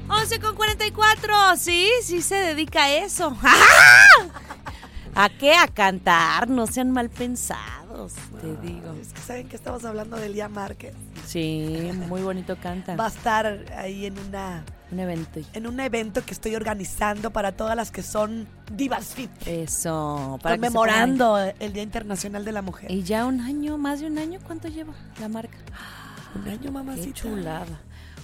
11 con 44. Sí, sí se dedica a eso. ¿A qué? A cantar. No sean mal pensados, te digo. Es que saben que estamos hablando de Lía Márquez. Sí, muy bonito canta. Va a estar ahí en una Un evento. en un evento que estoy organizando para todas las que son divas fit. Eso. para conmemorando el Día Internacional de la Mujer. Y ya un año, más de un año, ¿cuánto lleva la marca? Un año, Qué mamacita. chulada.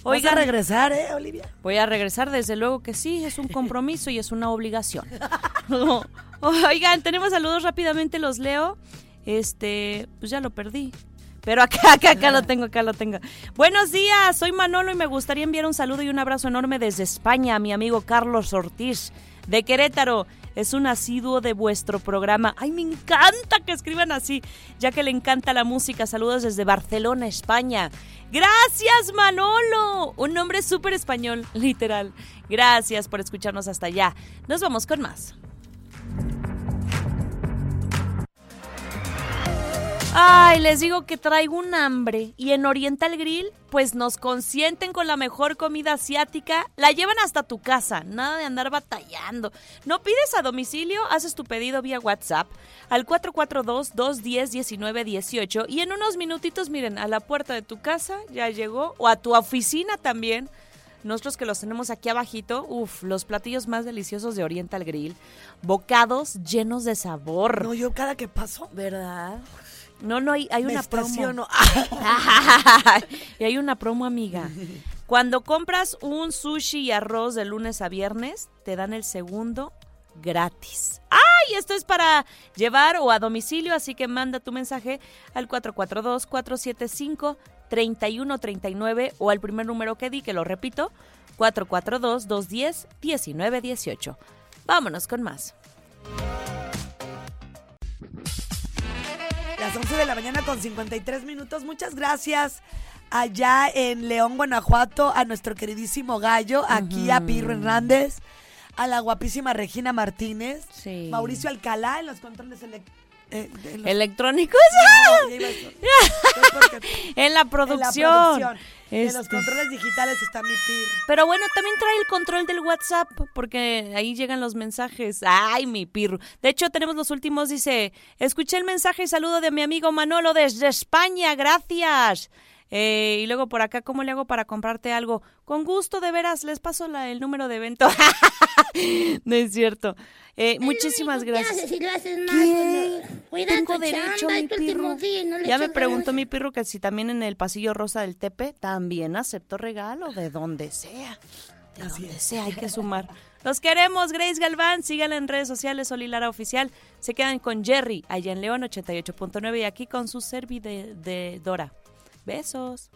Vas Oigan, a regresar, ¿eh, Olivia? Voy a regresar, desde luego que sí, es un compromiso y es una obligación. Oigan, tenemos saludos rápidamente, los leo. Este, pues ya lo perdí. Pero acá, acá, acá lo tengo, acá lo tengo. Buenos días, soy Manolo y me gustaría enviar un saludo y un abrazo enorme desde España a mi amigo Carlos Ortiz de Querétaro. Es un asiduo de vuestro programa. Ay, me encanta que escriban así, ya que le encanta la música. Saludos desde Barcelona, España. Gracias, Manolo. Un nombre súper español, literal. Gracias por escucharnos hasta allá. Nos vamos con más. Ay, les digo que traigo un hambre y en Oriental Grill pues nos consienten con la mejor comida asiática, la llevan hasta tu casa, nada de andar batallando. No pides a domicilio, haces tu pedido vía WhatsApp al 442-210-1918 y en unos minutitos, miren, a la puerta de tu casa ya llegó o a tu oficina también. Nosotros que los tenemos aquí abajito, uff, los platillos más deliciosos de Oriental Grill, bocados llenos de sabor. No, yo cada que paso, ¿Verdad? No, no, hay, hay una promo. y hay una promo, amiga. Cuando compras un sushi y arroz de lunes a viernes, te dan el segundo gratis. ¡Ay! Esto es para llevar o a domicilio, así que manda tu mensaje al 442-475-3139 o al primer número que di, que lo repito, 442-210-1918. Vámonos con más. Las 11 de la mañana con 53 minutos. Muchas gracias allá en León, Guanajuato, a nuestro queridísimo gallo, aquí a Pirro Hernández, a la guapísima Regina Martínez, Sí. Mauricio Alcalá en los controles elec- eh, los- ¿Electrónicos? No, iba a en la producción. En los Este. controles digitales está mi Pirro. Pero bueno, también trae el control del WhatsApp, porque ahí llegan los mensajes. Ay, mi pirro. De hecho, tenemos los últimos, dice, escuché el mensaje y saludo de mi amigo Manolo desde España, gracias. Eh, y luego por acá, ¿cómo le hago para comprarte algo? Con gusto, de veras, les paso la- el número de evento. no es cierto. Eh, muchísimas gracias. si lo haces. Cuida Tengo derecho, mi pirro. día no Ya me preguntó mi pirro que si también en el pasillo rosa del Tepe también acepto regalo, de donde sea. De donde sea, hay que sumar. Los queremos, Grace Galván. Síganla en redes sociales, Oli Lara Oficial. Se quedan con Jerry, allá en León 88.9 y aquí con su servi de, de Dora. Besos.